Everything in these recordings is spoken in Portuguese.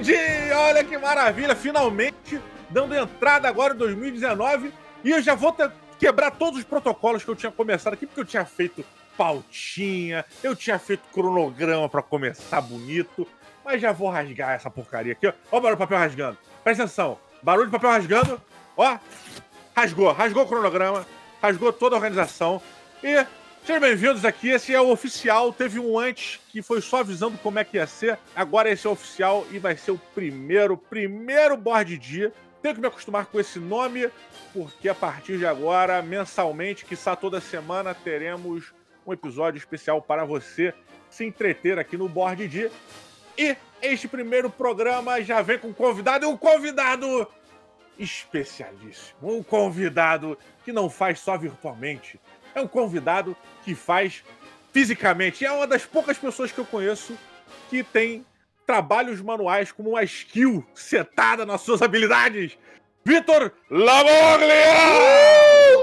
de Olha que maravilha! Finalmente dando entrada agora em 2019 e eu já vou quebrar todos os protocolos que eu tinha começado aqui, porque eu tinha feito pautinha, eu tinha feito cronograma para começar bonito, mas já vou rasgar essa porcaria aqui, ó. Ó o barulho do papel rasgando. Presta atenção. Barulho de papel rasgando. Ó. Rasgou. Rasgou o cronograma. Rasgou toda a organização. E sejam bem-vindos aqui. Esse é o oficial. Teve um antes que foi só avisando como é que ia ser. Agora esse é o oficial e vai ser o primeiro, primeiro board dia. Tenho que me acostumar com esse nome, porque a partir de agora, mensalmente, quiçá toda semana, teremos um episódio especial para você se entreter aqui no Board Dia. E este primeiro programa já vem com um convidado, e um convidado especialíssimo. Um convidado que não faz só virtualmente. É um convidado que faz fisicamente. É uma das poucas pessoas que eu conheço que tem trabalhos manuais como uma skill setada nas suas habilidades. Vitor Lamoglia!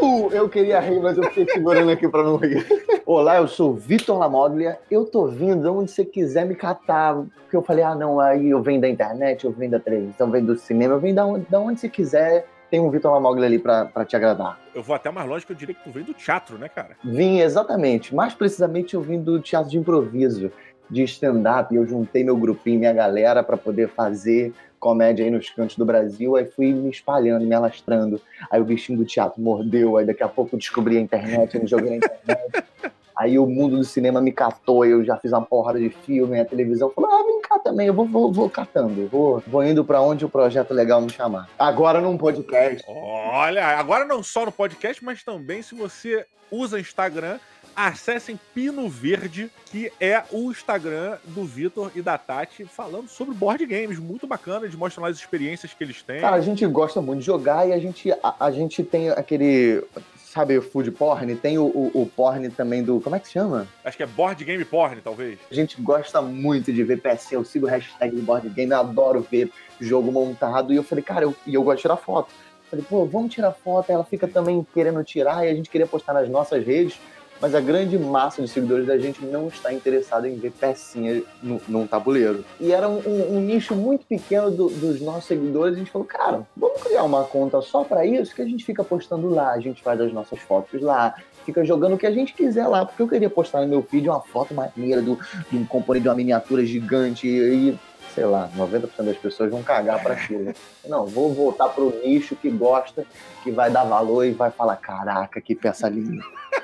Uh, eu queria rir, mas eu fiquei segurando aqui para não rir. Olá, eu sou Vitor Lamoglia. Eu tô vindo onde você quiser me catar. Porque eu falei, ah, não, aí eu venho da internet, eu venho da televisão, eu venho do cinema, eu venho da onde, da onde você quiser. Tem um Vitor Lamoglia ali pra, pra te agradar. Eu vou até mais longe que eu diria que tu vem do teatro, né, cara? Vim, exatamente. Mais precisamente, eu vim do teatro de improviso, de stand-up. Eu juntei meu grupinho, minha galera, para poder fazer comédia aí nos cantos do Brasil, aí fui me espalhando, me alastrando. Aí o bichinho do teatro mordeu, aí daqui a pouco eu descobri a internet, eu me joguei na internet. Aí o mundo do cinema me catou, eu já fiz uma porrada de filme, a televisão falou: ah, vem cá também, eu vou, vou, vou catando, vou, vou indo para onde o projeto legal me chamar. Agora num podcast. Olha, agora não só no podcast, mas também se você usa Instagram, acessem Pino Verde, que é o Instagram do Vitor e da Tati, falando sobre board games. Muito bacana, eles mostram lá as experiências que eles têm. Cara, a gente gosta muito de jogar e a gente, a, a gente tem aquele. Sabe, o food porn? Tem o, o, o, porn também do. Como é que se chama? Acho que é board game porn, talvez. A gente gosta muito de ver PC. Eu sigo o hashtag do board game, eu adoro ver jogo montado. E eu falei, cara, eu, e eu gosto de tirar foto. falei, pô, vamos tirar foto. Ela fica também querendo tirar e a gente queria postar nas nossas redes mas a grande massa de seguidores da gente não está interessada em ver pecinha no, num tabuleiro. E era um, um, um nicho muito pequeno do, dos nossos seguidores. A gente falou, cara, vamos criar uma conta só para isso, que a gente fica postando lá, a gente faz as nossas fotos lá, fica jogando o que a gente quiser lá, porque eu queria postar no meu feed uma foto maneira do, de um componente de uma miniatura gigante e sei lá, 90% das pessoas vão cagar para aquilo. Não, vou voltar pro nicho que gosta, que vai dar valor e vai falar: caraca, que peça linda.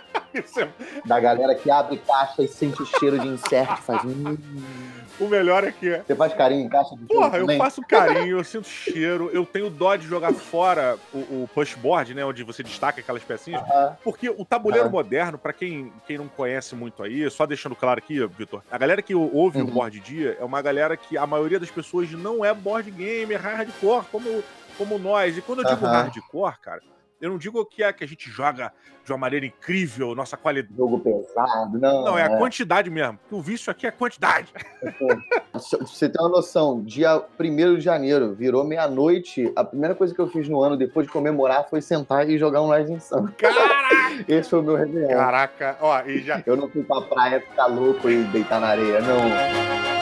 Da galera que abre caixa e sente o cheiro de inseto e faz. Hum. O melhor é que. Você faz carinho em caixa de Porra, eu faço carinho, eu sinto cheiro, eu tenho dó de jogar fora o, o pushboard, né? Onde você destaca aquelas pecinhas. Uh -huh. Porque o tabuleiro uh -huh. moderno, para quem, quem não conhece muito aí, só deixando claro aqui, Vitor, a galera que ouve uh -huh. o board dia é uma galera que a maioria das pessoas não é board game, é hardcore, como, como nós. E quando eu digo hardcore, cara eu não digo que é que a gente joga de uma maneira incrível, nossa qualidade. Jogo pesado, não. Não, é, é. a quantidade mesmo. O vício aqui é quantidade. Você tem uma noção, dia 1 de janeiro, virou meia-noite. A primeira coisa que eu fiz no ano, depois de comemorar, foi sentar e jogar um Rising Sun. Caraca! Esse foi o meu Réveillon. Caraca, ó, e já. Eu não fui pra praia ficar louco e deitar na areia, não.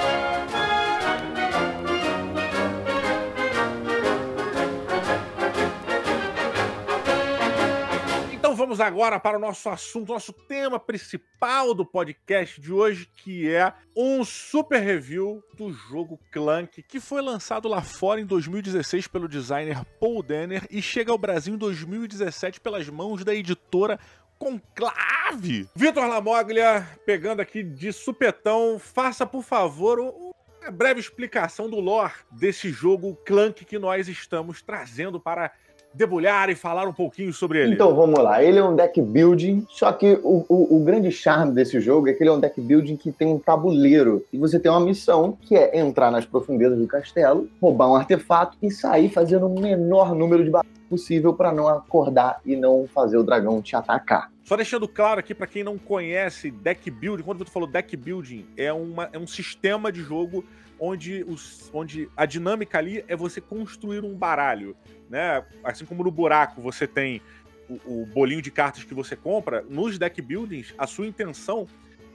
Vamos agora para o nosso assunto, nosso tema principal do podcast de hoje, que é um super review do jogo Clank, que foi lançado lá fora em 2016 pelo designer Paul Denner e chega ao Brasil em 2017 pelas mãos da editora Conclave. Vitor Lamoglia, pegando aqui de supetão, faça por favor uma breve explicação do lore desse jogo Clank que nós estamos trazendo para debulhar e falar um pouquinho sobre ele? Então vamos lá. Ele é um deck building, só que o, o, o, grande charme desse jogo é que ele é um deck building que tem um tabuleiro. E você tem uma missão que é entrar nas profundezas do castelo, roubar um artefato e sair fazendo o menor número de batalhas possível para não acordar e não fazer o dragão te atacar. Só deixando claro aqui para quem não conhece deck building, quando você falou deck building, é, uma, é um sistema de jogo onde, os, onde a dinâmica ali é você construir um baralho né? Assim como no buraco você tem o, o bolinho de cartas que você compra, nos deck buildings, a sua intenção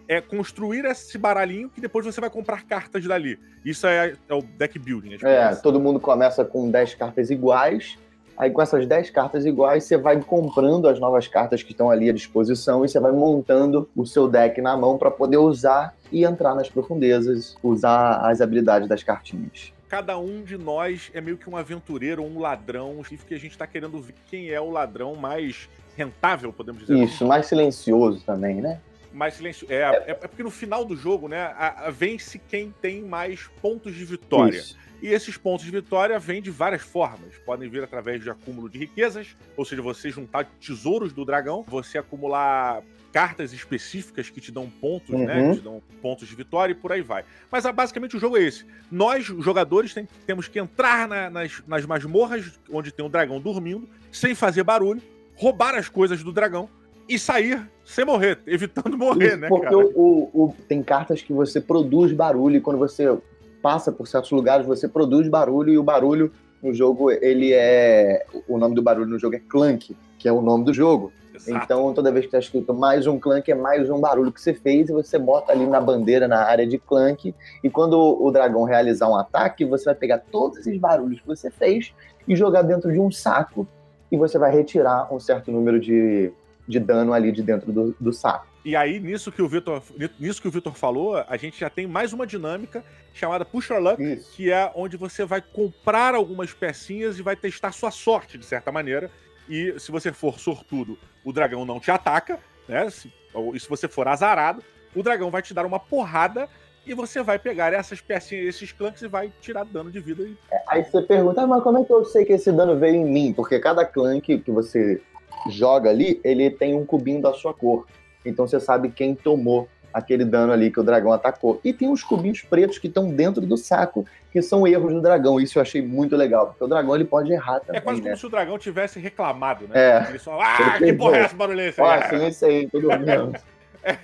é construir esse baralhinho que depois você vai comprar cartas dali. Isso é, é o deck building. É, todo mundo começa com 10 cartas iguais. Aí com essas 10 cartas iguais, você vai comprando as novas cartas que estão ali à disposição e você vai montando o seu deck na mão para poder usar e entrar nas profundezas, usar as habilidades das cartinhas cada um de nós é meio que um aventureiro, um ladrão, que a gente tá querendo ver quem é o ladrão mais rentável, podemos dizer Isso, assim. mais silencioso também, né? mais silêncio. É, é, é, porque no final do jogo, né, a, a vence quem tem mais pontos de vitória. Isso. E esses pontos de vitória vêm de várias formas. Podem vir através de acúmulo de riquezas, ou seja, você juntar tesouros do dragão, você acumular cartas específicas que te dão pontos, né, uhum. né? Que te dão pontos de vitória e por aí vai. Mas ah, basicamente o jogo é esse. Nós, jogadores, tem, temos que entrar na, nas, nas masmorras onde tem um dragão dormindo, sem fazer barulho, roubar as coisas do dragão e sair sem morrer, evitando morrer, Isso, né, porque cara? O, o, tem cartas que você produz barulho e quando você passa por certos lugares, você produz barulho e o barulho no jogo, ele é... O nome do barulho no jogo é Clank, que é o nome do jogo. Exato. Então, toda vez que está escrito mais um clank, é mais um barulho que você fez e você bota ali na bandeira, na área de clank. E quando o dragão realizar um ataque, você vai pegar todos esses barulhos que você fez e jogar dentro de um saco. E você vai retirar um certo número de de dano ali de dentro do, do saco. E aí, nisso que o Vitor, nisso que o Vitor falou, a gente já tem mais uma dinâmica chamada Push Your Luck, Isso. que é onde você vai comprar algumas pecinhas e vai testar sua sorte, de certa maneira. E se você for sortudo, o dragão não te ataca, né? Se, ou, e se você for azarado, o dragão vai te dar uma porrada e você vai pegar essas pecinhas, esses clanks e vai tirar dano de vida. E... É, aí você pergunta, ah, mas como é que eu sei que esse dano veio em mim? Porque cada clank que você joga ali, ele tem um cubinho da sua cor. Então você sabe quem tomou aquele dano ali que o dragão atacou. E tem uns cubinhos pretos que estão dentro do saco, que são erros do dragão. Isso eu achei muito legal, porque o dragão ele pode errar também. É quase né? como se o dragão tivesse reclamado, né? É. Ele só, ah, ele que porra é essa barulhência? Ah, sim, isso aí, tudo bem. É,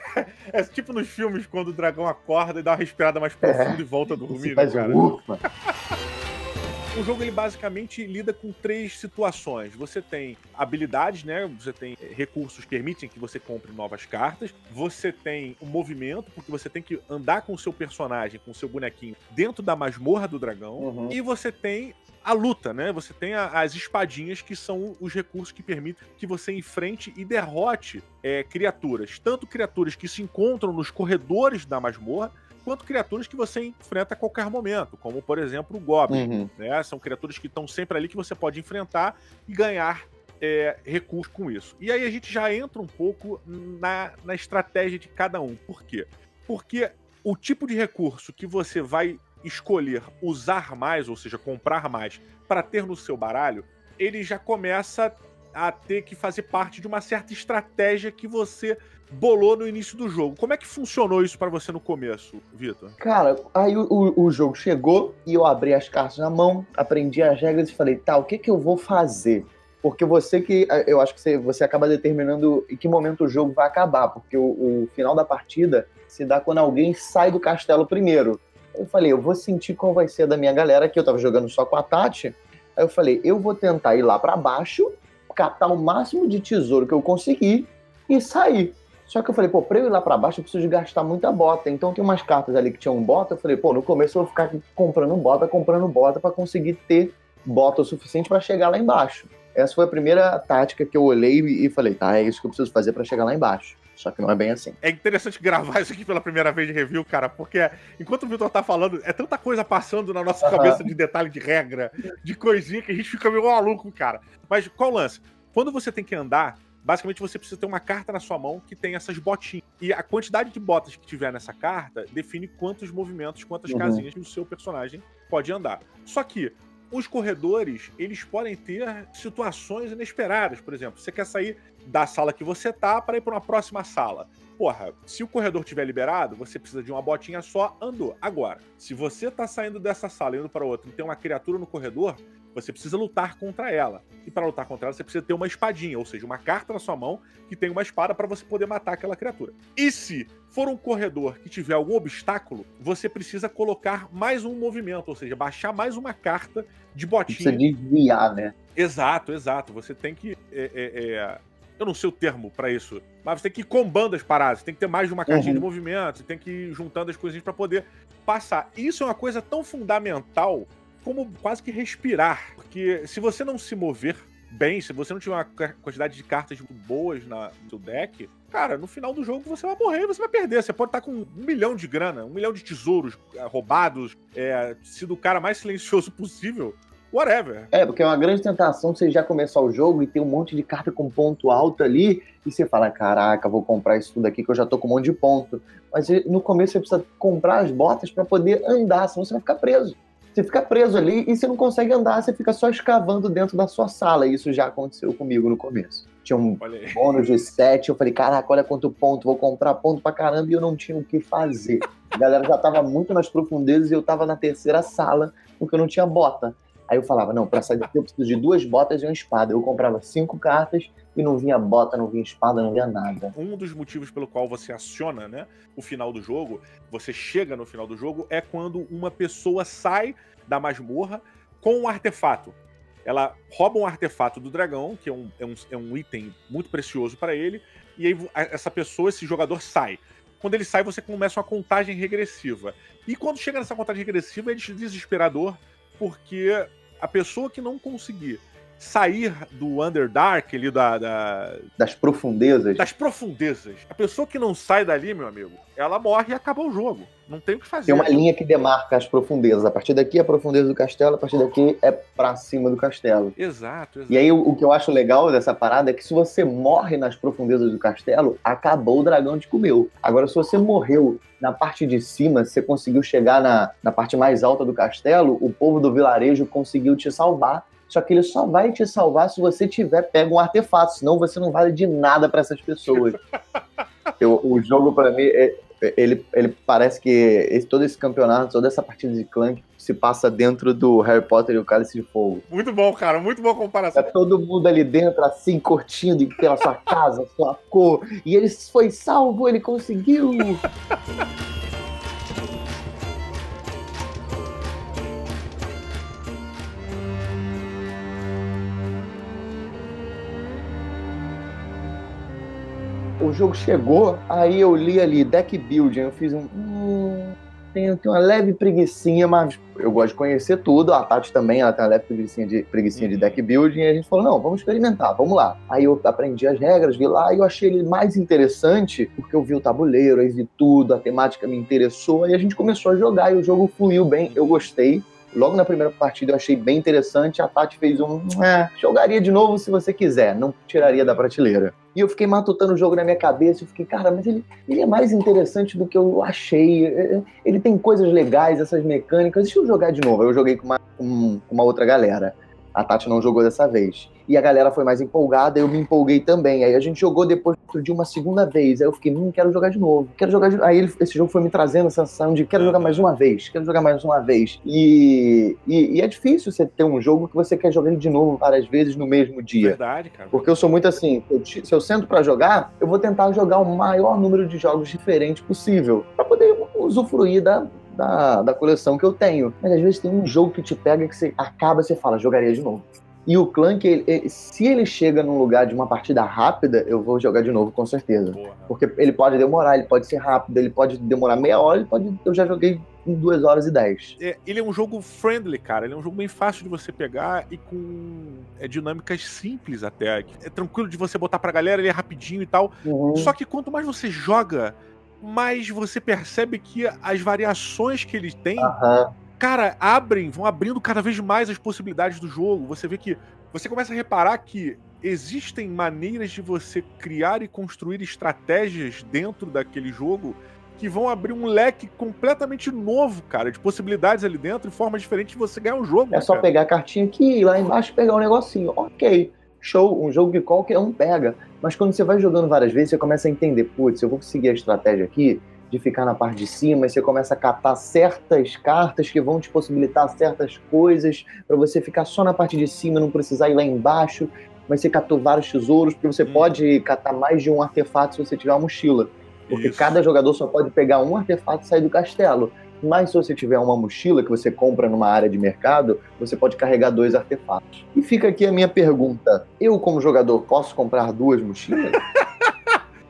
é, tipo nos filmes quando o dragão acorda e dá uma respirada mais profunda é. e volta a dormir, né, cara? Ufa. O jogo ele basicamente lida com três situações. Você tem habilidades, né? Você tem eh, recursos que permitem que você compre novas cartas. Você tem o um movimento, porque você tem que andar com o seu personagem, com o seu bonequinho, dentro da masmorra do dragão. Uhum. E você tem a luta, né? Você tem a, as espadinhas, que são os recursos que permitem que você enfrente e derrote é, criaturas. Tanto criaturas que se encontram nos corredores da masmorra, quanto criaturas que você enfrenta a qualquer momento, como por exemplo o Goblin. Uhum. Né? São criaturas que estão sempre ali que você pode enfrentar e ganhar é, recursos com isso. E aí a gente já entra um pouco na, na estratégia de cada um. Por quê? Porque o tipo de recurso que você vai escolher usar mais, ou seja, comprar mais, para ter no seu baralho, ele já começa a ter que fazer parte de uma certa estratégia que você bolou no início do jogo. Como é que funcionou isso para você no começo, Vitor? Cara, aí o, o, o, jogo chegou e eu abri as cartas na mão, aprendi as regras e falei, tá, o que que eu vou fazer? Porque você que. Eu acho que você, você acaba determinando em que momento o jogo vai acabar, porque o, o final da partida se dá quando alguém sai do castelo primeiro. Eu falei, eu vou sentir qual vai ser da minha galera, que eu tava jogando só com a Tati. Aí eu falei, eu vou tentar ir lá para baixo, catar o máximo de tesouro que eu conseguir e sair. Só que eu falei, pô, pra eu ir lá pra baixo eu preciso gastar muita bota. Então tem umas cartas ali que tinham bota. Eu falei, pô, no começo eu vou ficar comprando bota, comprando bota para conseguir ter bota o suficiente para chegar lá embaixo. Essa foi a primeira tática que eu olhei e falei, tá, é isso que eu preciso fazer para chegar lá embaixo. Só que não é bem assim. É interessante gravar isso aqui pela primeira vez de review, cara, porque enquanto o Vitor tá falando, é tanta coisa passando na nossa cabeça de detalhe de regra, de coisinha, que a gente fica meio maluco, cara. Mas qual o lance? Quando você tem que andar, basicamente você precisa ter uma carta na sua mão que tem essas botinhas. E a quantidade de botas que tiver nessa carta define quantos movimentos, quantas uhum. casinhas o seu personagem pode andar. Só que os corredores, eles podem ter situações inesperadas. Por exemplo, você quer sair da sala que você tá para ir para uma próxima sala. Porra, se o corredor tiver liberado, você precisa de uma botinha só, andou. Agora, se você tá saindo dessa sala e indo para outra e tem uma criatura no corredor, Você precisa lutar contra ela. E para lutar contra ela, você precisa ter uma espadinha, ou seja, uma carta na sua mão que tem uma espada para você poder matar aquela criatura. E se for um corredor que tiver algum obstáculo, você precisa colocar mais um movimento, ou seja, baixar mais uma carta de botinha. Precisa desviar, né? Exato, exato. Você tem que. É, é, é... Eu não sei o termo para isso, mas você tem que ir combando as paradas. Tem que ter mais de uma cartinha uhum. de movimento, você tem que ir juntando as coisinhas para poder passar. Isso é uma coisa tão fundamental como quase que respirar. Porque se você não se mover bem, se você não tiver uma quantidade de cartas muito boas na, no seu deck, cara, no final do jogo você vai morrer você vai perder. Você pode estar com um milhão de grana, um milhão de tesouros é, roubados, é, sido o cara mais silencioso possível. Whatever. É, porque é uma grande tentação você já começar o jogo e ter um monte de carta com ponto alto ali, e você fala: caraca, vou comprar isso tudo aqui que eu já tô com um monte de ponto. Mas no começo você precisa comprar as botas para poder andar, senão você vai ficar preso. Você fica preso ali e você não consegue andar, você fica só escavando dentro da sua sala. E isso já aconteceu comigo no começo. Tinha um bônus de 7, eu falei, caraca, olha quanto ponto, vou comprar ponto pra caramba e eu não tinha o que fazer. A galera já tava muito nas profundezas e eu tava na terceira sala porque eu não tinha bota. Aí eu falava, não, pra sair daqui eu preciso de duas botas e uma espada. Eu comprava cinco cartas e não vinha bota, não vinha espada, não vinha nada. Um dos motivos pelo qual você aciona, né, o final do jogo, você chega no final do jogo, é quando uma pessoa sai da masmorra com um artefato. Ela rouba um artefato do dragão, que é um, é um, é um item muito precioso para ele, e aí essa pessoa, esse jogador sai. Quando ele sai, você começa uma contagem regressiva. E quando chega nessa contagem regressiva, é desesperador, porque a pessoa que não conseguir sair do Underdark ali da, da, das profundezas. Das profundezas. A pessoa que não sai dali, meu amigo, ela morre e acaba o jogo. Não tem o que fazer. Tem uma linha que demarca as profundezas. A partir daqui é a profundeza do castelo, a partir daqui é pra cima do castelo. Exato, exato. E aí o, o que eu acho legal dessa parada é que se você morre nas profundezas do castelo, acabou o dragão te comeu. Agora, se você morreu na parte de cima, você conseguiu chegar na, na parte mais alta do castelo, o povo do vilarejo conseguiu te salvar só que ele só vai te salvar se você tiver pego um artefato, senão você não vale de nada para essas pessoas. Eu, o jogo, para mim, é, ele, ele parece que esse, todo esse campeonato, toda essa partida de clã se passa dentro do Harry Potter e o Cálice de Fogo. Muito bom, cara, muito boa comparação. É todo mundo ali dentro, assim, curtindo pela sua casa, sua cor. E ele foi salvo, ele conseguiu. o jogo chegou, aí eu li ali deck building, eu fiz um. Hum, tenho, tenho uma leve preguiçinha, mas eu gosto de conhecer tudo. A Tati também, ela tem uma leve preguiçinha de, preguiçinha de uhum. deck building, e a gente falou: não, vamos experimentar, vamos lá. Aí eu aprendi as regras, vi lá, e eu achei ele mais interessante, porque eu vi o tabuleiro, aí vi tudo, a temática me interessou, e a gente começou a jogar, e o jogo fluiu bem, eu gostei. Logo na primeira partida eu achei bem interessante. A Tati fez um. É, jogaria de novo se você quiser, não tiraria da prateleira. E eu fiquei matutando o jogo na minha cabeça. Eu fiquei, cara, mas ele, ele é mais interessante do que eu achei. É, é, ele tem coisas legais, essas mecânicas. Deixa eu jogar de novo. Eu joguei com uma, com uma outra galera. A Tati não jogou dessa vez e a galera foi mais empolgada, eu me empolguei também. Aí a gente jogou depois de uma segunda vez. Aí eu fiquei, hum, quero jogar de novo. Quero jogar de... Aí ele, esse jogo foi me trazendo a sensação de quero jogar mais uma vez, quero jogar mais uma vez. E, e, e é difícil você ter um jogo que você quer jogar de novo várias vezes no mesmo dia. Verdade, cara. Porque eu sou muito assim, eu, se eu sento para jogar, eu vou tentar jogar o maior número de jogos diferentes possível, para poder usufruir da, da, da, coleção que eu tenho. Mas às vezes tem um jogo que te pega que você acaba e você fala, jogaria de novo. E o Clank, ele, ele, se ele chega num lugar de uma partida rápida, eu vou jogar de novo, com certeza. Porque ele pode demorar, ele pode ser rápido, ele pode demorar meia hora, ele pode. Eu já joguei em duas horas e dez. É, ele é um jogo friendly, cara. Ele é um jogo bem fácil de você pegar e com é, dinâmicas simples até. É tranquilo de você botar pra galera, ele é rapidinho e tal. Uhum. Só que quanto mais você joga, mais você percebe que as variações que ele tem. Uhum cara, abrem, vão abrindo cada vez mais as possibilidades do jogo. Você vê que. Você começa a reparar que existem maneiras de você criar e construir estratégias dentro daquele jogo que vão abrir um leque completamente novo, cara, de possibilidades ali dentro e formas diferentes de você ganhar um jogo. É só cara. pegar a cartinha aqui e lá embaixo pegar um negocinho. Ok, show, um jogo que qualquer um pega. Mas quando você vai jogando várias vezes, você começa a entender, putz, eu vou conseguir a estratégia aqui, de ficar na parte de cima, e você começa a catar certas cartas que vão te possibilitar certas coisas para você ficar só na parte de cima, não precisar ir lá embaixo. Mas você catou vários tesouros, porque você hum. pode catar mais de um artefato se você tiver uma mochila. Porque Isso. cada jogador só pode pegar um artefato e sair do castelo. Mas se você tiver uma mochila que você compra numa área de mercado, você pode carregar dois artefatos. E fica aqui a minha pergunta: eu, como jogador, posso comprar duas mochilas?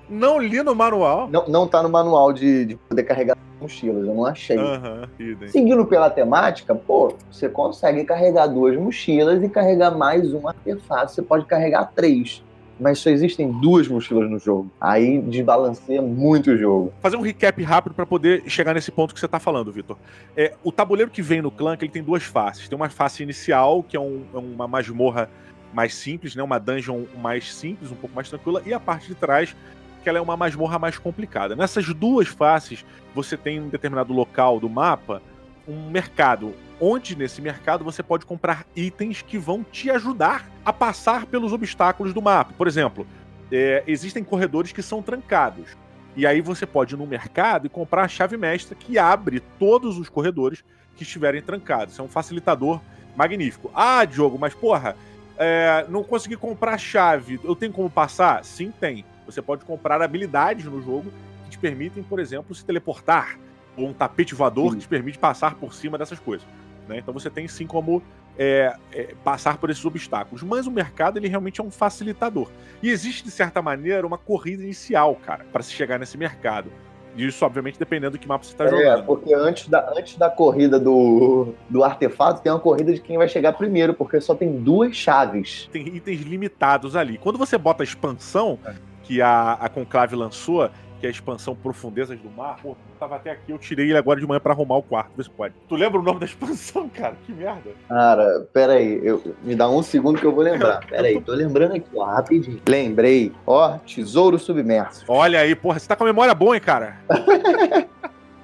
Não li no manual. Não, não tá no manual de, de poder carregar mochilas, eu não achei. Uhum, Seguindo pela temática, pô, você consegue carregar duas mochilas e carregar mais um artefato. Você pode carregar três. Mas só existem duas mochilas no jogo. Aí desbalanceia muito o jogo. Fazer um recap rápido para poder chegar nesse ponto que você tá falando, Vitor. É, o tabuleiro que vem no clã, ele tem duas faces. Tem uma face inicial, que é, um, é uma masmorra mais simples, né? Uma dungeon mais simples, um pouco mais tranquila, e a parte de trás que ela é uma masmorra mais complicada. Nessas duas faces, você tem em um determinado local do mapa um mercado, onde nesse mercado você pode comprar itens que vão te ajudar a passar pelos obstáculos do mapa. Por exemplo, é, existem corredores que são trancados. E aí você pode ir no mercado e comprar a chave mestra que abre todos os corredores que estiverem trancados. Isso é um facilitador magnífico. Ah, Diogo, mas porra, é, não consegui comprar a chave. Eu tenho como passar? Sim, tem. Você pode comprar habilidades no jogo que te permitem, por exemplo, se teleportar, ou um tapete voador sim. que te permite passar por cima dessas coisas. Né? Então você tem sim como é, é, passar por esses obstáculos. Mas o mercado ele realmente é um facilitador. E existe, de certa maneira, uma corrida inicial, cara, para se chegar nesse mercado. Isso, obviamente, dependendo do que mapa você está é, jogando. É, porque antes da, antes da corrida do, do artefato, tem uma corrida de quem vai chegar primeiro, porque só tem duas chaves. Tem itens limitados ali. Quando você bota a expansão, é que a, a Conclave lançou, que é a expansão Profundezas do Mar. Pô, tava até aqui, eu tirei ele agora de manhã para arrumar o quarto, vê se pode. Tu lembra o nome da expansão, cara? Que merda. Cara, pera aí, eu, me dá um segundo que eu vou lembrar. Pera aí, tô lembrando aqui, ó, rapidinho. Lembrei, ó, Tesouro Submerso. Olha aí, porra, você tá com a memória boa, hein, cara?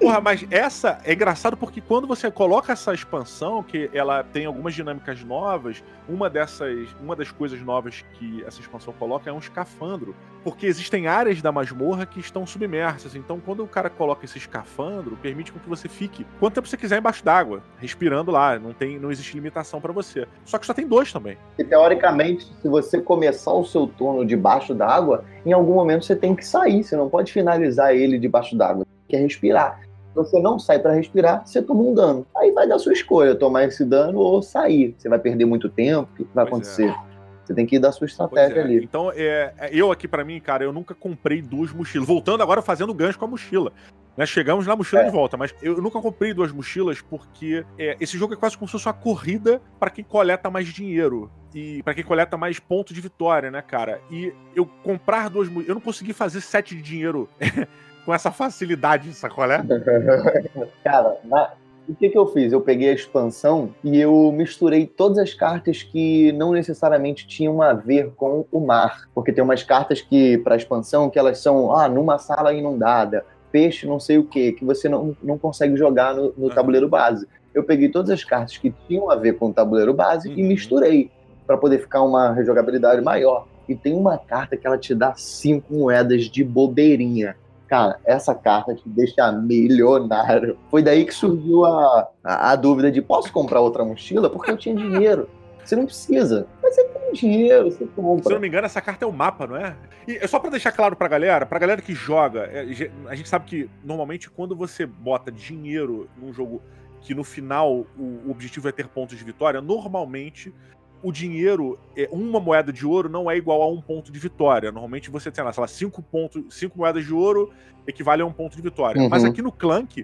Porra, mas essa é engraçado porque quando você coloca essa expansão, que ela tem algumas dinâmicas novas, uma dessas, uma das coisas novas que essa expansão coloca é um escafandro, porque existem áreas da masmorra que estão submersas. Então, quando o cara coloca esse escafandro, permite que você fique quanto tempo você quiser embaixo d'água, respirando lá, não tem, não existe limitação para você. Só que só tem dois também. E teoricamente, se você começar o seu turno debaixo d'água, em algum momento você tem que sair, você não pode finalizar ele debaixo d'água, quer respirar você não sai para respirar, você toma um dano. Aí vai dar sua escolha, tomar esse dano ou sair. Você vai perder muito tempo, o que vai pois acontecer? É. Você tem que ir da sua estratégia é. ali. Então, é, é, eu aqui para mim, cara, eu nunca comprei duas mochilas. Voltando agora fazendo gancho com a mochila. Né, chegamos na mochila é. de volta, mas eu nunca comprei duas mochilas porque é, esse jogo é quase como se fosse uma corrida para quem coleta mais dinheiro e para quem coleta mais pontos de vitória, né, cara? E eu comprar duas eu não consegui fazer sete de dinheiro com essa facilidade, sacolé? Cara, na... o que, que eu fiz? Eu peguei a expansão e eu misturei todas as cartas que não necessariamente tinham a ver com o mar. Porque tem umas cartas que, para expansão, que elas são, ah, numa sala inundada, peixe não sei o que, que você não, não consegue jogar no, no tabuleiro base. Eu peguei todas as cartas que tinham a ver com o tabuleiro base uhum. e misturei para poder ficar uma rejogabilidade maior. E tem uma carta que ela te dá cinco moedas de bobeirinha. Cara, essa carta te deixa milionário. Foi daí que surgiu a, a, a, dúvida de posso comprar outra mochila? Porque eu tinha dinheiro. Você não precisa. Mas você tem dinheiro, você compra. Se eu não me engano, essa carta é o mapa, não é? E é só para deixar claro pra galera, pra galera que joga, é, a gente sabe que normalmente quando você bota dinheiro num jogo que no final o objetivo é ter pontos de vitória, normalmente o dinheiro, é, uma moeda de ouro não é igual a um ponto de vitória. Normalmente você tem lá, sei lá, cinco, pontos, cinco moedas de ouro equivale a um ponto de vitória. Uhum. Mas aqui no Clank,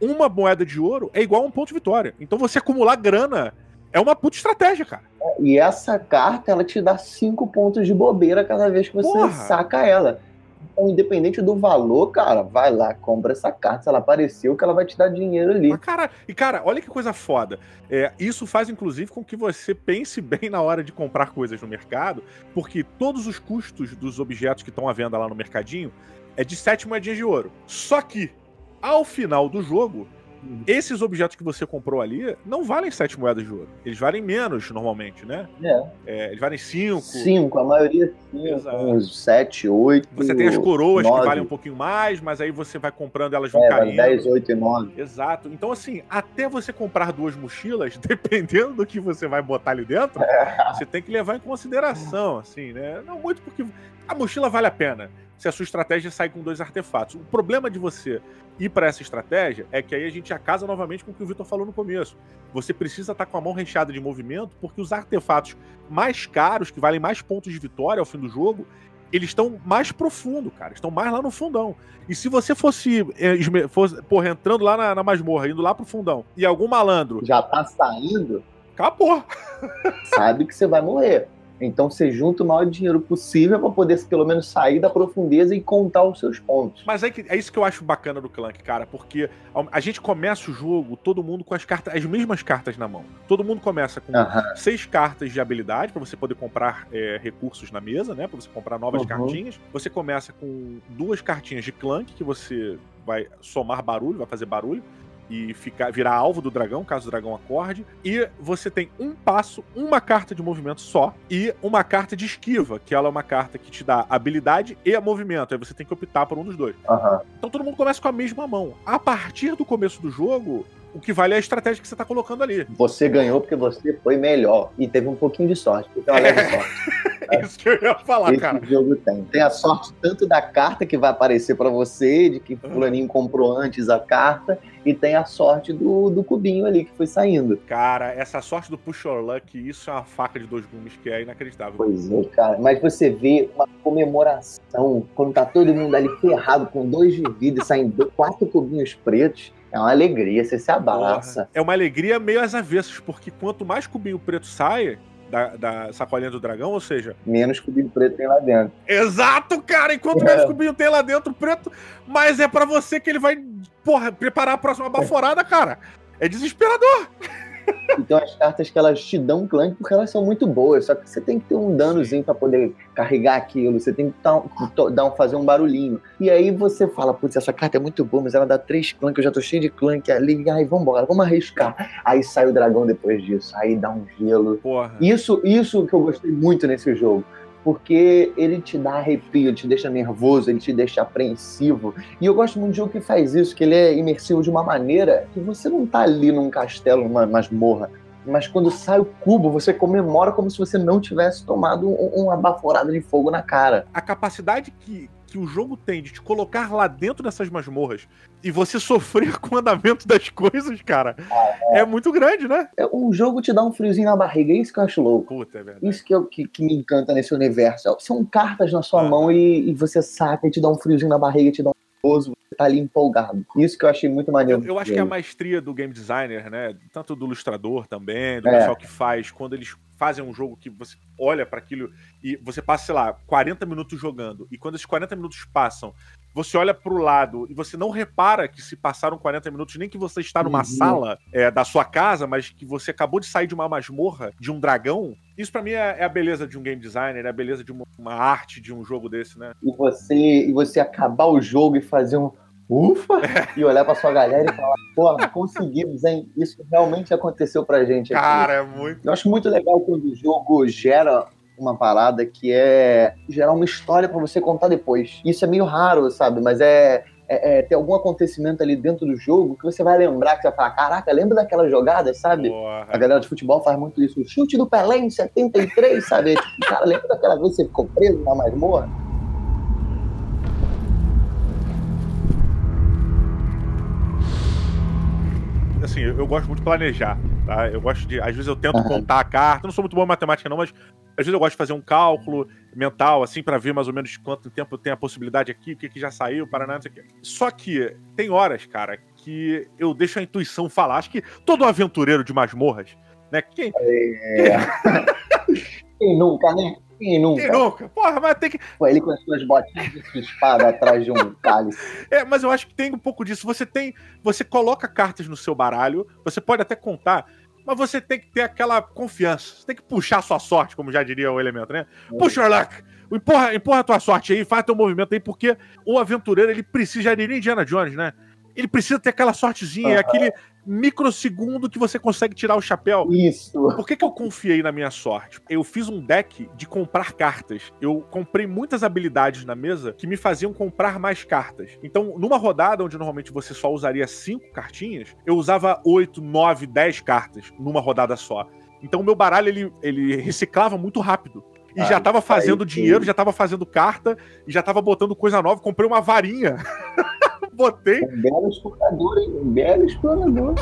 uma moeda de ouro é igual a um ponto de vitória. Então você acumular grana é uma puta estratégia, cara. E essa carta, ela te dá cinco pontos de bobeira cada vez que você Porra. saca ela. Então, independente do valor, cara, vai lá, compra essa carta. Se ela apareceu, que ela vai te dar dinheiro ali. Mas, cara, e, cara, olha que coisa foda. É, isso faz, inclusive, com que você pense bem na hora de comprar coisas no mercado, porque todos os custos dos objetos que estão à venda lá no mercadinho é de sete moedinhas de ouro. Só que, ao final do jogo, Uhum. Esses objetos que você comprou ali não valem 7 moedas de ouro. Eles valem menos normalmente, né? É. é eles valem 5. 5, a maioria 5, uns 7, 8. Você tem as coroas 9. que valem um pouquinho mais, mas aí você vai comprando, elas vão é, caindo. 10, 8 e 9. Exato. Então, assim, até você comprar duas mochilas, dependendo do que você vai botar ali dentro, é. você tem que levar em consideração, assim, né? Não muito porque a mochila vale a pena se a sua estratégia sai com dois artefatos. O problema de você ir para essa estratégia é que aí a gente acasa novamente com o que o Vitor falou no começo. Você precisa estar tá com a mão recheada de movimento, porque os artefatos mais caros, que valem mais pontos de vitória ao fim do jogo, eles estão mais profundo, cara. Estão mais lá no fundão. E se você fosse, é, fosse porra, entrando lá na, na masmorra, indo lá pro fundão, e algum malandro. Já tá saindo? Acabou. Sabe que você vai morrer. Então você junta o maior dinheiro possível para poder pelo menos sair da profundeza e contar os seus pontos. Mas é, que, é isso que eu acho bacana do Clank, cara, porque a gente começa o jogo, todo mundo com as cartas, as mesmas cartas na mão. Todo mundo começa com seis cartas de habilidade para você poder comprar é, recursos na mesa, né? Para você comprar novas uhum. cartinhas. Você começa com duas cartinhas de Clank que você vai somar barulho, vai fazer barulho e ficar, virar alvo do dragão, caso o dragão acorde. E você tem um passo, uma carta de movimento só e uma carta de esquiva, que ela é uma carta que te dá habilidade e movimento. Aí você tem que optar por um dos dois. Uhum. Então todo mundo começa com a mesma mão. A partir do começo do jogo, o que vale é a estratégia que você tá colocando ali. Você ganhou porque você foi melhor e teve um pouquinho de sorte. Então, é. sorte. Isso que eu ia falar, Esse cara. jogo tem. Tem a sorte tanto da carta que vai aparecer para você, de que uhum. fulaninho comprou antes a carta, e tem a sorte do, do cubinho ali que foi saindo. Cara, essa sorte do push or luck, isso é uma faca de dois gumes que é inacreditável. Pois é, cara. Mas você vê uma comemoração quando tá todo mundo ali ferrado com dois de vida e saindo quatro cubinhos pretos. É uma alegria, você se abraça. É uma alegria meio às avessas, porque quanto mais cubinho preto sai, da, da, sacolinha do dragão, ou seja. Menos cubinho preto tem lá dentro. Exato, cara! Enquanto menos cubinho tem lá dentro preto, mas é para você que ele vai, porra, preparar a próxima baforada, cara. É desesperador! Então as cartas que elas te dão clã porque elas são muito boas, só que você tem que ter um danozinho para poder carregar aquilo, você tem que dar um, fazer um barulhinho. E aí você fala, putz, essa carta é muito boa, mas ela dá três clã, que eu já tô cheio de clã que ali, aí vambora, vamos arriscar. Aí sai o dragão depois disso, aí dá um gelo. Porra. Isso, isso que eu gostei muito nesse jogo porque ele te dá arrepio, ele te deixa nervoso, ele te deixa apreensivo. E eu gosto muito de jogo que faz isso, que ele é imersivo de uma maneira que você não tá ali num castelo, numa masmorra. Mas quando sai o cubo, você comemora como se você não tivesse tomado um, uma baforada de fogo na cara. A capacidade que, que o jogo tem de te colocar lá dentro dessas masmorras e você sofrer com o andamento das coisas, cara, é. é. muito grande, né? É, o jogo te dá um friozinho na barriga, é isso que eu acho louco. Puta, é verdade. Isso que, eu, que, que, me encanta nesse universo. São cartas na sua ah. mão e, e, você saca e te dá um friozinho na barriga, te dá um você tá ali empolgado. Isso que eu achei muito maneiro. Eu, eu acho que é a maestria do game designer, né? Tanto do ilustrador também, do é. pessoal que faz, quando eles fazem um jogo que você olha para aquilo e você passa, sei lá, 40 minutos jogando, e quando esses 40 minutos passam, você olha para o lado e você não repara que se passaram 40 minutos, nem que você está numa uhum. sala é, da sua casa, mas que você acabou de sair de uma masmorra, de um dragão. Isso para mim é, é, a beleza de um game designer, é a beleza de uma, uma arte de um jogo desse, né? E você, e você acabar o jogo e fazer um ufa, e olhar pra sua galera e falar, porra, conseguimos, hein? Isso realmente aconteceu pra gente aqui. Cara, é muito. Eu acho muito legal quando o jogo gera uma parada que é gerar uma história para você contar depois. Isso é meio raro, sabe? Mas é, é, é, ter algum acontecimento ali dentro do jogo que você vai lembrar, que você vai falar, caraca, lembra daquela jogada, sabe? Porra. A galera de futebol faz muito isso. O chute do Pelé em 73, sabe? tipo, cara, lembra daquela vez que você ficou preso na masmorra? Assim, eu, eu, gosto muito de planejar, tá? Eu gosto de. Às vezes eu tento uhum. contar a carta, não sou muito bom em matemática, não, mas às vezes eu gosto de fazer um cálculo mental, assim, para ver mais ou menos quanto tempo tem a possibilidade aqui, o que, que já saiu, para nada, não sei o quê. Só que tem horas, cara, que eu deixo a intuição falar. Acho que todo aventureiro de masmorras, né? Quem. É... Quem nunca, né? Quem nunca? Quem nunca? Porra, mas tem que. Pô, ele com as suas botinhas de espada atrás de um cálice. É, mas eu acho que tem um pouco disso. Você tem. Você coloca cartas no seu baralho, você pode até contar, mas você tem que ter aquela confiança. Você tem que puxar a sua sorte, como já diria o elemento, né? É. Puxa, Orlac! Empurra, empurra a tua sorte aí, faz teu movimento aí, porque o aventureiro ele precisa de Indiana Jones, né? Ele precisa ter aquela sortezinha, é aquele microsegundo que você consegue tirar o chapéu. Isso. Por que, que eu confiei na minha sorte? Eu fiz um deck de comprar cartas. Eu comprei muitas habilidades na mesa que me faziam comprar mais cartas. Então, numa rodada onde normalmente você só usaria cinco cartinhas, eu usava oito, nove, dez cartas numa rodada só. Então, o meu baralho ele, ele reciclava muito rápido. E ah, já tava fazendo aí, dinheiro, sim. já tava fazendo carta, e já tava botando coisa nova. Comprei uma varinha. Botei. Um belo explorador, hein? Um belo explorador.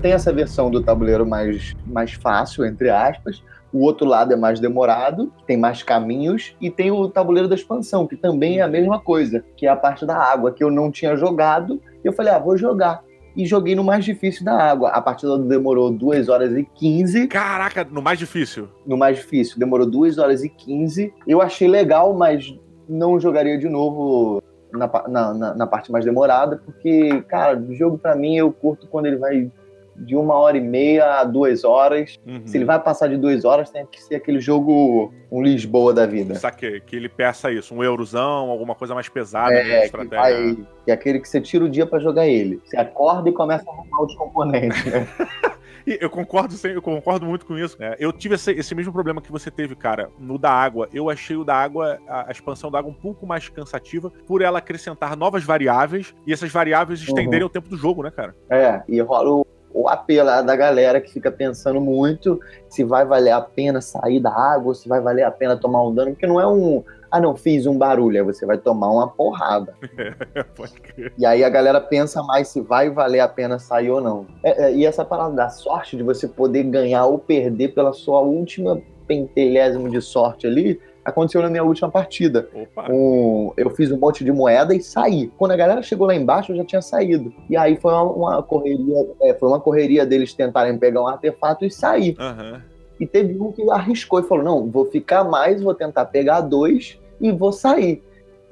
Tem essa versão do tabuleiro mais, mais fácil, entre aspas. O outro lado é mais demorado, tem mais caminhos. E tem o tabuleiro da expansão, que também é a mesma coisa, que é a parte da água, que eu não tinha jogado. E eu falei, ah, vou jogar e joguei no mais difícil da água. A partida demorou 2 horas e 15. Caraca, no mais difícil? No mais difícil, demorou 2 horas e 15. Eu achei legal, mas não jogaria de novo na, na, na parte mais demorada, porque, cara, o jogo para mim eu curto quando ele vai de uma hora e meia a duas horas. Uhum. Se ele vai passar de duas horas, tem que ser aquele jogo um Lisboa da vida. Saquei, que ele peça isso, um eurozão, alguma coisa mais pesada é, estratégia. Que, vai, é aquele que você tira o dia para jogar ele. Você acorda e começa a arrumar os componentes, né? eu concordo, eu concordo muito com isso. Né? Eu tive esse, esse, mesmo problema que você teve, cara, no da água. Eu achei o da água, a, a, expansão da água um pouco mais cansativa por ela acrescentar novas variáveis e essas variáveis estenderem uhum. o tempo do jogo, né, cara? É, e rola o o apelo da galera que fica pensando muito se vai valer a pena sair da água, se vai valer a pena tomar um dano, porque não é um, ah não, fiz um barulho, aí você vai tomar uma porrada. Crer. E aí a galera pensa mais se vai valer a pena sair ou não. É, é, e essa parada da sorte de você poder ganhar ou perder pela sua última pentelésimo de sorte ali, aconteceu na minha última partida. Um, eu fiz um monte de moeda e saí. Quando a galera chegou lá embaixo, eu já tinha saído. E aí foi uma, uma correria, é, foi uma correria deles tentarem pegar um artefato e sair. Uhum. E teve um que arriscou e falou: não, vou ficar mais, vou tentar pegar dois e vou sair.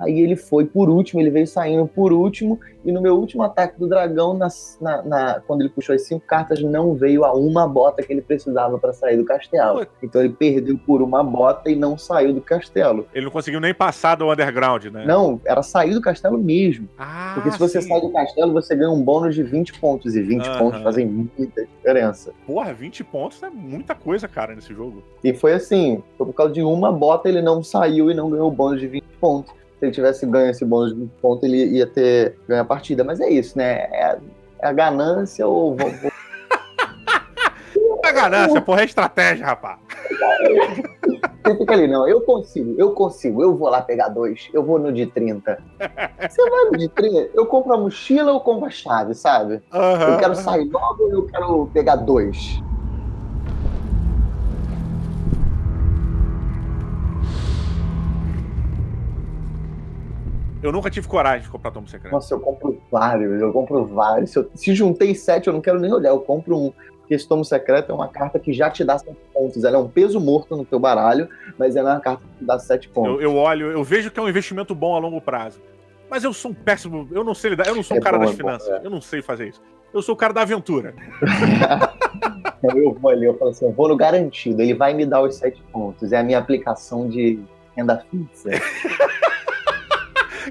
Aí ele foi por último, ele veio saindo por último, e no meu último ataque do dragão, na, na, na quando ele puxou as cinco cartas, não veio a uma bota que ele precisava para sair do castelo. Então ele perdeu por uma bota e não saiu do castelo. Ele não conseguiu nem passar do underground, né? Não, era sair do castelo mesmo. Ah, Porque se você sim. sai do castelo, você ganha um bônus de 20 pontos, e 20 pontos fazem muita diferença. Porra, 20 pontos é muita coisa, cara, nesse jogo. E foi assim, foi por causa de uma bota ele não saiu e não ganhou o bônus de 20 pontos se ele tivesse ganho esse bônus de ponto, ele ia ter ganho a partida. Mas é isso, né? É, é a ganância ou. é a ganância, porra, é estratégia, rapaz. Você fica ali, não, eu consigo, eu consigo, eu vou lá pegar dois, eu vou no de 30. Você vai no de 30, eu compro a mochila ou compro a chave, sabe? Uhum. Eu quero sair logo ou eu quero pegar dois? Eu nunca tive coragem de comprar Tombo Secreto. Nossa, eu compro vários, eu compro vários. Se, eu, se juntei sete, eu não quero nem olhar, eu compro um. Porque esse Tomo Secreto é uma carta que já te dá sete pontos. Ela é um peso morto no teu baralho, mas ela é uma carta que dá sete pontos. Eu, eu olho, eu vejo que é um investimento bom a longo prazo. Mas eu sou um péssimo. Eu não sei lidar, eu não sou um é cara bom, das é finanças. Bom, é. Eu não sei fazer isso. Eu sou o cara da aventura. eu vou ali, eu falo assim, eu vou no garantido, ele vai me dar os sete pontos. É a minha aplicação de renda fixa.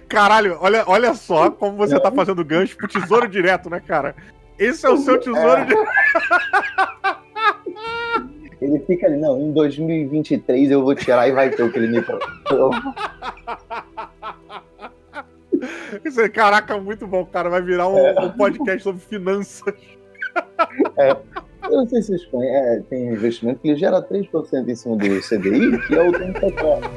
Caralho, olha, olha só como você tá fazendo gancho pro tesouro direto, né, cara? Esse é o seu tesouro é. direto. Ele fica ali, não, em 2023 eu vou tirar e vai ter o que ele me Isso aí, caraca, muito bom, cara. Vai virar um, é. um podcast sobre finanças. É. Eu não sei se vocês conhecem, é, tem investimento que gera 3% em cima do CDI, que é o tempo secreto.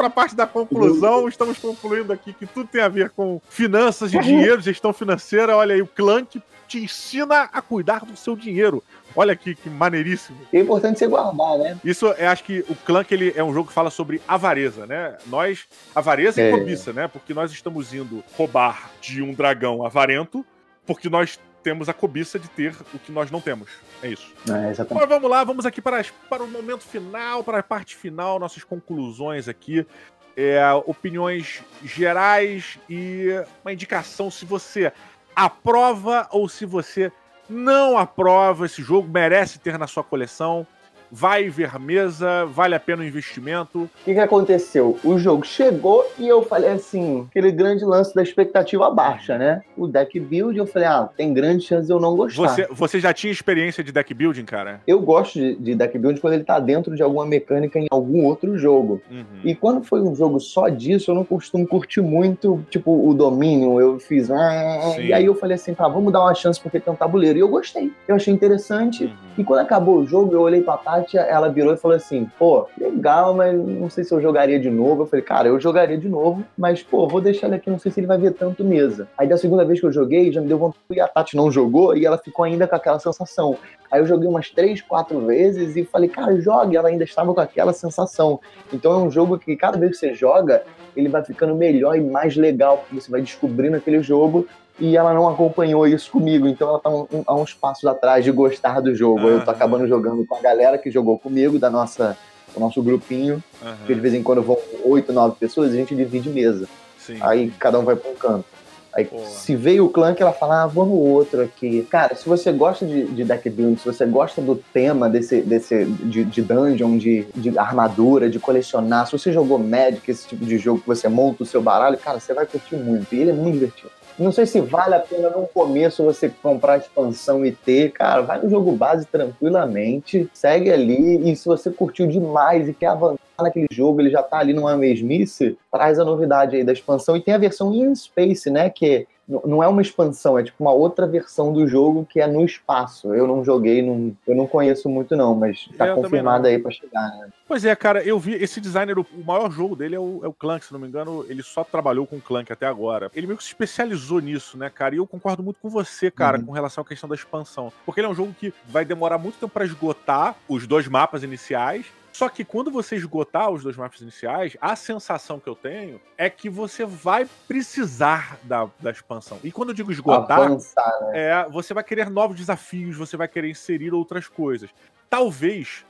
Para a parte da conclusão, estamos concluindo aqui que tudo tem a ver com finanças e dinheiro, gestão financeira. Olha aí, o Clank te ensina a cuidar do seu dinheiro. Olha aqui que maneiríssimo. É importante você guardar, né? Isso, eu acho que o Clank ele é um jogo que fala sobre avareza, né? Nós, avareza e é. cobiça, né? Porque nós estamos indo roubar de um dragão avarento, porque nós temos a cobiça de ter o que nós não temos. É isso. É, exatamente. Mas vamos lá, vamos aqui para, as- para o momento final, para a parte final, nossas conclusões aqui. É, opiniões gerais e uma indicação se você aprova ou se você não aprova esse jogo, merece ter na sua coleção. Vai ver mesa, vale a pena o investimento. O que, que aconteceu? O jogo chegou e eu falei assim, aquele grande lance da expectativa baixa, né? O deck build, eu falei, ah, tem grande chance de eu não gostar. Você, você já tinha experiência de deck building, cara? Eu gosto de, de deck build quando ele tá dentro de alguma mecânica em algum outro jogo. Uhum. E quando foi um jogo só disso, eu não costumo curtir muito, tipo, o domínio. Eu fiz. "Ah", Sim. E aí eu falei assim, tá, vamos dar uma chance porque tem um tabuleiro. E eu gostei. Eu achei interessante. Uhum. E quando acabou o jogo, eu olhei pra Tati, ela virou e falou assim: pô, legal, mas não sei se eu jogaria de novo. Eu falei, cara, eu jogaria de novo, mas, pô, vou deixar ele aqui, não sei se ele vai ver tanto mesa. Aí da segunda vez que eu joguei, já me deu vontade. E a Tati não jogou e ela ficou ainda com aquela sensação. Aí eu joguei umas três, quatro vezes e falei, cara, jogue. Ela ainda estava com aquela sensação. Então é um jogo que cada vez que você joga, ele vai ficando melhor e mais legal, porque você vai descobrindo aquele jogo. E ela não acompanhou isso comigo, então ela tá um- um- a uns passos atrás de gostar do jogo. Eu tô acabando jogando com a galera que jogou comigo, da nossa, do nosso grupinho, Uhum. que de vez em quando vão oito, nove pessoas, e a gente divide mesa. Sim. Aí cada um vai pra um canto. Aí Boa. se veio o clã que ela fala, ah, vou no outro aqui. Cara, se você gosta de, de deck building, se você gosta do tema desse, desse de, de dungeon, de, de armadura, de colecionar, se você jogou Magic, esse tipo de jogo que você monta o seu baralho, cara, você vai curtir muito. E ele é muito divertido. Não sei se vale a pena no começo você comprar a expansão e ter. Cara, vai no jogo base tranquilamente, segue ali. E se você curtiu demais e quer avançar naquele jogo, ele já tá ali numa mesmice, traz a novidade aí da expansão. E tem a versão in space, né? Que não é uma expansão, é tipo uma outra versão do jogo que é no espaço. Eu não joguei, não, eu não conheço muito não, mas tá Eu confirmado aí pra chegar, né? Pois é, cara, eu vi esse designer, o maior jogo dele é o, é o Clank, se não me engano, ele só trabalhou com o Clank até agora. Ele meio que se especializou nisso, né, cara? E eu concordo muito com você, cara, Uhum. com relação à questão da expansão. Porque ele é um jogo que vai demorar muito tempo pra esgotar os dois mapas iniciais. Só que quando você esgotar os dois mapas iniciais, a sensação que eu tenho é que você vai precisar da, da expansão. E quando eu digo esgotar, Avançar, né? é, você vai querer novos desafios, você vai querer inserir outras coisas. Talvez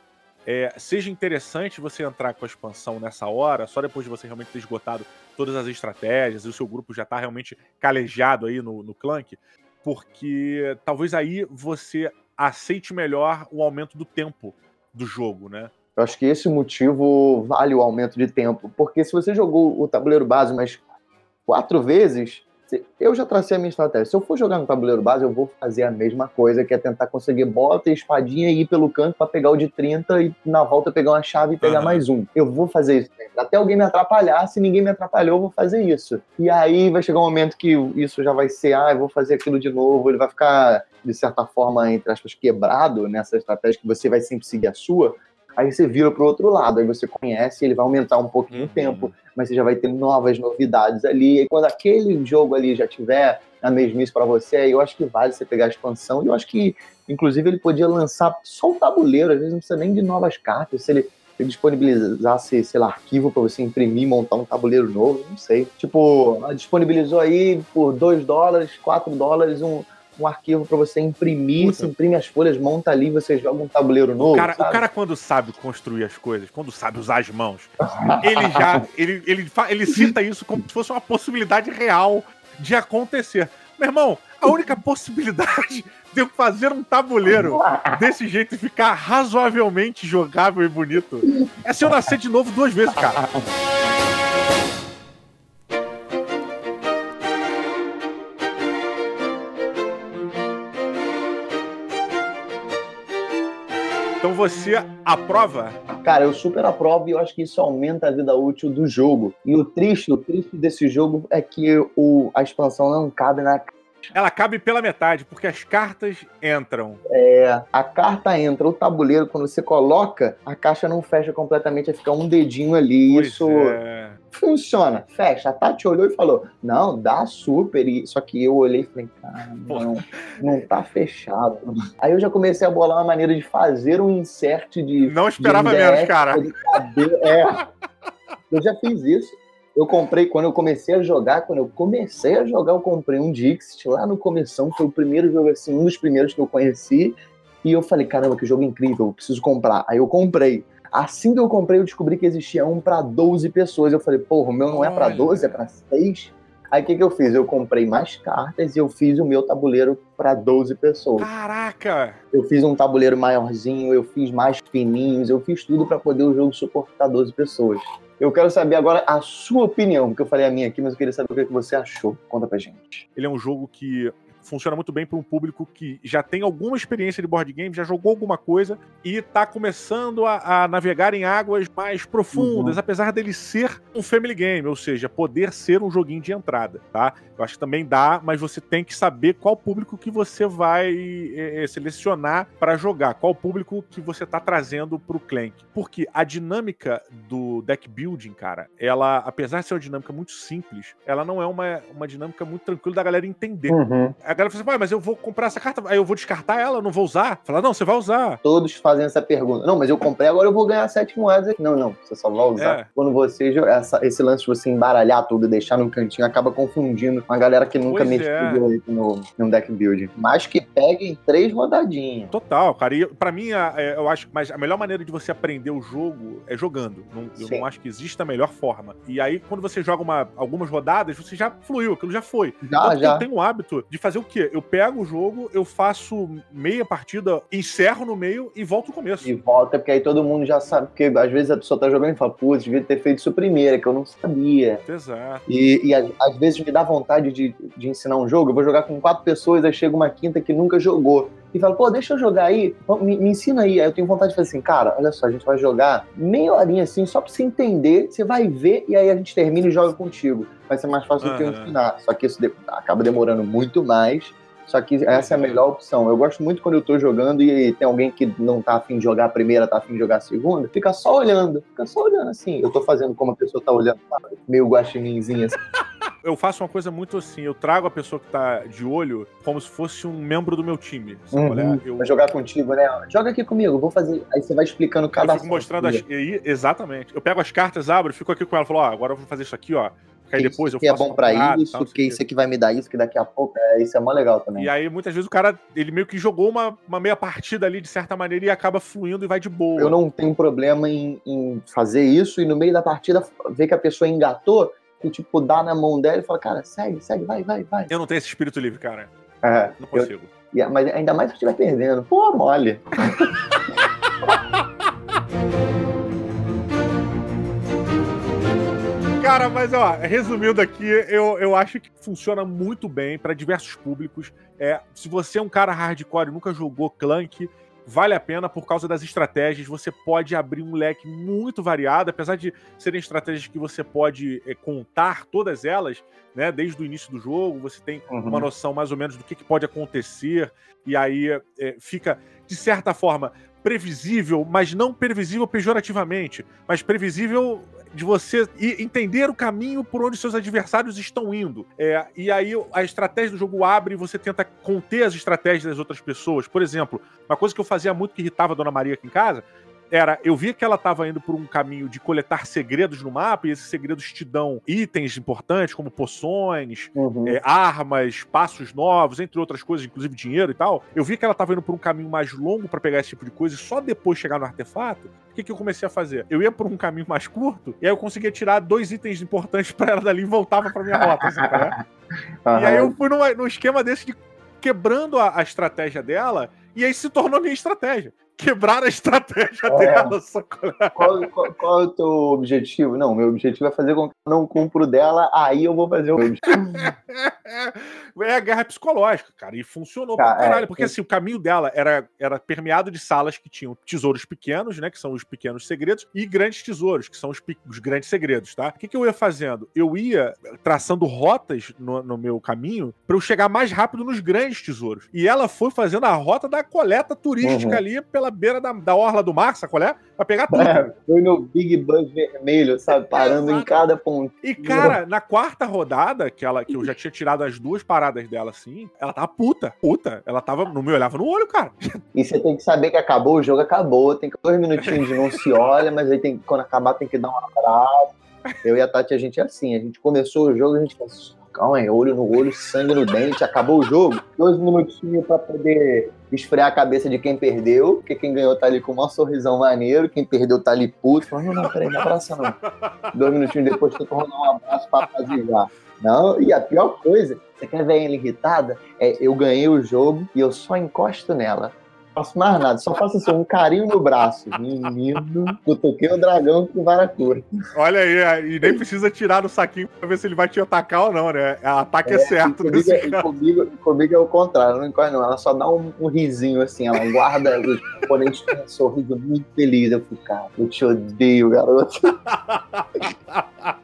é, seja interessante você entrar com a expansão nessa hora, só depois de você realmente ter esgotado todas as estratégias e o seu grupo já tá realmente calejado aí no, no Clank, porque talvez aí você aceite melhor o aumento do tempo do jogo, né? Eu acho que esse motivo vale o aumento de tempo. Porque se você jogou o tabuleiro base mais quatro vezes, eu já tracei a minha estratégia. Se eu for jogar no tabuleiro base, eu vou fazer a mesma coisa, que é tentar conseguir bota e espadinha e ir pelo canto pra pegar o de 30 e na volta pegar uma chave e pegar Aham. mais um. Eu vou fazer isso. Até alguém me atrapalhar, se ninguém me atrapalhou, eu vou fazer isso. E aí vai chegar um momento que isso já vai ser, ah, eu vou fazer aquilo de novo. Ele vai ficar, de certa forma, entre aspas, quebrado nessa estratégia que você vai sempre seguir a sua aí você vira pro outro lado, aí você conhece, ele vai aumentar um pouquinho Uhum. o tempo, mas você já vai ter novas novidades ali, e quando aquele jogo ali já tiver na mesmice para você, aí eu acho que vale você pegar a expansão, e eu acho que, inclusive, ele podia lançar só o tabuleiro, às vezes não precisa nem de novas cartas, se ele ele disponibilizasse, sei lá, arquivo para você imprimir, montar um tabuleiro novo, não sei. Tipo, disponibilizou aí por 2 dólares, 4 dólares um, um arquivo para você imprimir, Puta. você imprime as folhas, monta ali, você joga um tabuleiro novo. O cara, o cara, quando sabe construir as coisas, quando sabe usar as mãos, ele já. Ele, ele, ele cita isso como se fosse uma possibilidade real de acontecer. Meu irmão, a única possibilidade de eu fazer um tabuleiro desse jeito e ficar razoavelmente jogável e bonito é se eu nascer de novo duas vezes, cara. Você aprova? Cara, eu super aprovo e eu acho que isso aumenta a vida útil do jogo. E o triste, o triste desse jogo é que o, a expansão não cabe na Ela cabe pela metade, porque as cartas entram. É, a carta entra, o tabuleiro, quando você coloca, a caixa não fecha completamente, vai ficar um dedinho ali. Pois isso é. Funciona, fecha. A Tati olhou e falou: Não, dá super. E, só que eu olhei e falei: Cara, não, não tá fechado. Aí eu já comecei a bolar uma maneira de fazer um insert de. Não esperava de menos, cara. É. Eu já fiz isso. Eu comprei, quando eu comecei a jogar, quando eu comecei a jogar, eu comprei um Dixit lá no começo, foi o primeiro jogo, assim, um dos primeiros que eu conheci. E eu falei, caramba, que jogo incrível, preciso comprar. Aí eu comprei. Assim que eu comprei, eu descobri que existia um para 12 pessoas. Eu falei, porra, o meu não é para 12, é para 6. Aí o que, que eu fiz? Eu comprei mais cartas e eu fiz o meu tabuleiro para 12 pessoas. Caraca! Eu fiz um tabuleiro maiorzinho, eu fiz mais fininhos, eu fiz tudo para poder o jogo suportar 12 pessoas. Eu quero saber agora a sua opinião, porque eu falei a minha aqui, mas eu queria saber o que você achou. Conta pra gente. Ele é um jogo que funciona muito bem para um público que já tem alguma experiência de board game, já jogou alguma coisa e está começando a, a, navegar em águas mais profundas, uhum. apesar dele ser um family game, ou seja, poder ser um joguinho de entrada, tá? Eu acho que também dá, mas você tem que saber qual público que você vai é, selecionar para jogar, qual público que você está trazendo para o Clank. Porque a dinâmica do deck building, cara, ela, apesar de ser uma dinâmica muito simples, ela não é uma, uma dinâmica muito tranquila da galera entender. Uhum. A galera fala assim, mas eu vou comprar essa carta, aí eu vou descartar ela, não vou usar? Fala, não, você vai usar. Todos fazem essa pergunta. Não, mas eu comprei, agora eu vou ganhar sete moedas. Não, não, você só vai usar. É. Quando você. Essa, esse lance de você embaralhar tudo e deixar no cantinho acaba confundindo uma galera que nunca pois mexeu é. no, no deck build. Mas que peguem três rodadinhas. Total, cara. E pra mim, é, eu acho que a melhor maneira de você aprender o jogo é jogando. Não, eu não acho que exista a melhor forma. E aí, quando você joga uma, algumas rodadas, você já fluiu, aquilo já foi. Já, já. Eu tenho o hábito de fazer o quê? Eu pego o jogo, eu faço meia partida, encerro no meio e volto no começo. E volta, porque aí todo mundo já sabe, porque às vezes a pessoa tá jogando e fala, putz, devia ter feito isso primeiro, que eu não sabia. Exato. E, e às vezes me dá vontade de, de ensinar um jogo, eu vou jogar com quatro pessoas, aí chega uma quinta que nunca jogou e fala, pô, deixa eu jogar aí, me, me, ensina aí. Aí eu tenho vontade de fazer assim, cara, olha só, a gente vai jogar meia horinha assim, só pra você entender, você vai ver e aí a gente termina e joga contigo. Vai ser mais fácil uhum. do que eu ensinar. Só que isso de, acaba demorando muito mais só que essa é a melhor opção. Eu gosto muito quando eu tô jogando e tem alguém que não tá afim de jogar a primeira, tá afim de jogar a segunda, fica só olhando. Fica só olhando assim. Eu tô fazendo como a pessoa tá olhando, meio guaxininzinho assim. Eu faço uma coisa muito assim, eu trago a pessoa que tá de olho como se fosse um membro do meu time. Uhum. Eu... Vai jogar contigo, né? Joga aqui comigo, vou fazer. Aí você vai explicando cada Eu fico mostrando as... Exatamente. Eu pego as cartas, abro, fico aqui com ela e falo, ó, agora eu vou fazer isso aqui, ó aí depois eu faço. Que é bom pra isso, tal, que isso aqui vai me dar isso, que daqui a pouco. É, isso é mó legal também. E aí, muitas vezes, o cara, ele meio que jogou uma, uma meia partida ali, de certa maneira, e acaba fluindo e vai de boa. Eu não tenho problema em, em fazer isso e no meio da partida ver que a pessoa engatou e, tipo, dá na mão dela e fala, cara, segue, segue, vai, vai, vai. Eu não tenho esse espírito livre, cara. É, não consigo. Eu, mas ainda mais se estiver perdendo. Pô, mole. Cara, mas ó, resumindo aqui, eu, eu acho que funciona muito bem para diversos públicos. É, se você é um cara hardcore e nunca jogou Clank, vale a pena por causa das estratégias. Você pode abrir um leque muito variado, apesar de serem estratégias que você pode é, contar todas elas, né? Desde o início do jogo, você tem uhum. uma noção mais ou menos do que, que pode acontecer, e aí é, fica, de certa forma, previsível, mas não previsível pejorativamente, mas previsível de você entender o caminho por onde seus adversários estão indo. É, e aí a estratégia do jogo abre e você tenta conter as estratégias das outras pessoas. Por exemplo, uma coisa que eu fazia muito que irritava a Dona Maria aqui em casa era, eu via que ela estava indo por um caminho de coletar segredos no mapa, e esses segredos te dão itens importantes, como poções, uhum. é, armas, passos novos, entre outras coisas, inclusive dinheiro e tal. Eu vi que ela estava indo por um caminho mais longo para pegar esse tipo de coisa, e só depois chegar no artefato, o que, que eu comecei a fazer? Eu ia por um caminho mais curto, e aí eu conseguia tirar dois itens importantes para ela dali e voltava pra minha rota, assim, né? uhum. E aí eu fui numa, num esquema desse de quebrando a, a estratégia dela, e aí se tornou minha estratégia quebrar a estratégia é. dela. Qual, qual, qual, é o teu objetivo? Não, meu objetivo é fazer com que eu não cumpro dela, aí eu vou fazer o meu objetivo. é a guerra psicológica, cara, e funcionou tá, pra caralho, é, porque assim, o caminho dela era, era permeado de salas que tinham tesouros pequenos, né, que são os pequenos segredos, e grandes tesouros, que são os, os grandes segredos, tá? O que, que eu ia fazendo? Eu ia traçando rotas no, no meu caminho para eu chegar mais rápido nos grandes tesouros. E ela foi fazendo a rota da coleta turística uhum. ali pela beira da, da orla do mar, sabe qual é? Pra pegar tudo. É, foi no Big Bang vermelho, sabe? Parando em cada ponto. E, cara, na quarta rodada, que, ela, que eu já tinha tirado as duas paradas dela assim, ela tava puta. Puta. Ela tava. Não me olhava no olho, cara. E você tem que saber que acabou, o jogo acabou. Tem dois minutinhos de não se olha, mas aí tem, quando acabar tem que dar um abraço. Eu e a Tati, a gente é assim. A gente começou o jogo, a gente falou calma aí, olho no olho, sangue no dente, acabou o jogo. Dois minutinhos para poder esfriar a cabeça de quem perdeu, porque quem ganhou tá ali com o maior sorrisão maneiro, quem perdeu tá ali puto. Falando, não, não, peraí, não abraça não. Dois minutinhos depois, tu rolando um abraço pra apaziguar. Não, e a pior coisa, você quer ver ela irritada? É, eu ganhei o jogo e eu só encosto nela faço mais nada, só faço assim, um carinho no braço. Menino, eu toquei o dragão com vara curta. Olha aí, é, e nem precisa tirar do saquinho pra ver se ele vai te atacar ou não, né? O ataque é, é certo. Comigo, é, comigo, comigo, é o contrário, não encorre não. Ela só dá um, um risinho assim, ela guarda os oponentes com um sorriso muito feliz. Eu fico, cara, eu te odeio, garoto.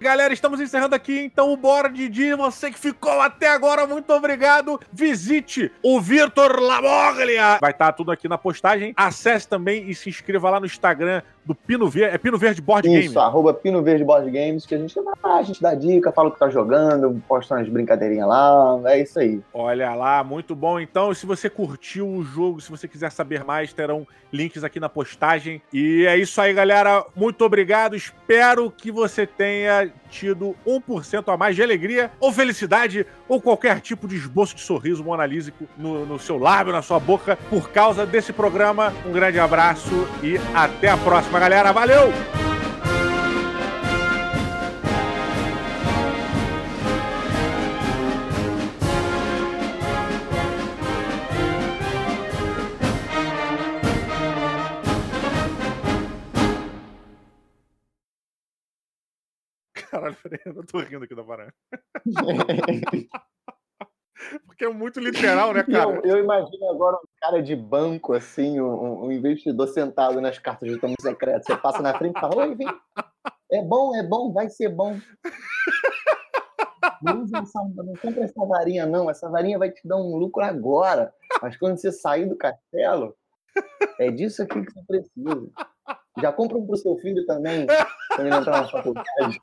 Galera, estamos encerrando aqui então o Bora Didi. Você que ficou até agora, muito obrigado. Visite o Vitor Lamoglia. Vai estar tudo aqui na postagem. Acesse também e se inscreva lá no Instagram do Pino Verde. É Pino Verde Board Games. Isso, arroba Pino Verde Board Games, que a gente, a gente dá dica, fala o que tá jogando, posta umas brincadeirinhas lá. É isso aí. Olha lá, muito bom. Então, se você curtiu o jogo, se você quiser saber mais, terão links aqui na postagem. E é isso aí, galera. Muito obrigado. Espero que você tenha tido 1% a mais de alegria ou felicidade ou qualquer tipo de esboço de sorriso monalísico no, no seu lábio, na sua boca, por causa desse programa. Um grande abraço e até a próxima próxima, galera. Valeu! Caralho, eu tô rindo aqui da varanda. Porque é muito literal, né, cara? Eu, eu, imagino agora um cara de banco, assim, um, um investidor sentado nas cartas de tomo secreto. Você passa na frente e fala: Oi, vem. É bom, é bom, vai ser bom. Não, essa, não compra essa varinha, não. Essa varinha vai te dar um lucro agora. Mas quando você sair do castelo, é disso aqui que você precisa. Já compra um pro seu filho também, quando ele entrar na faculdade.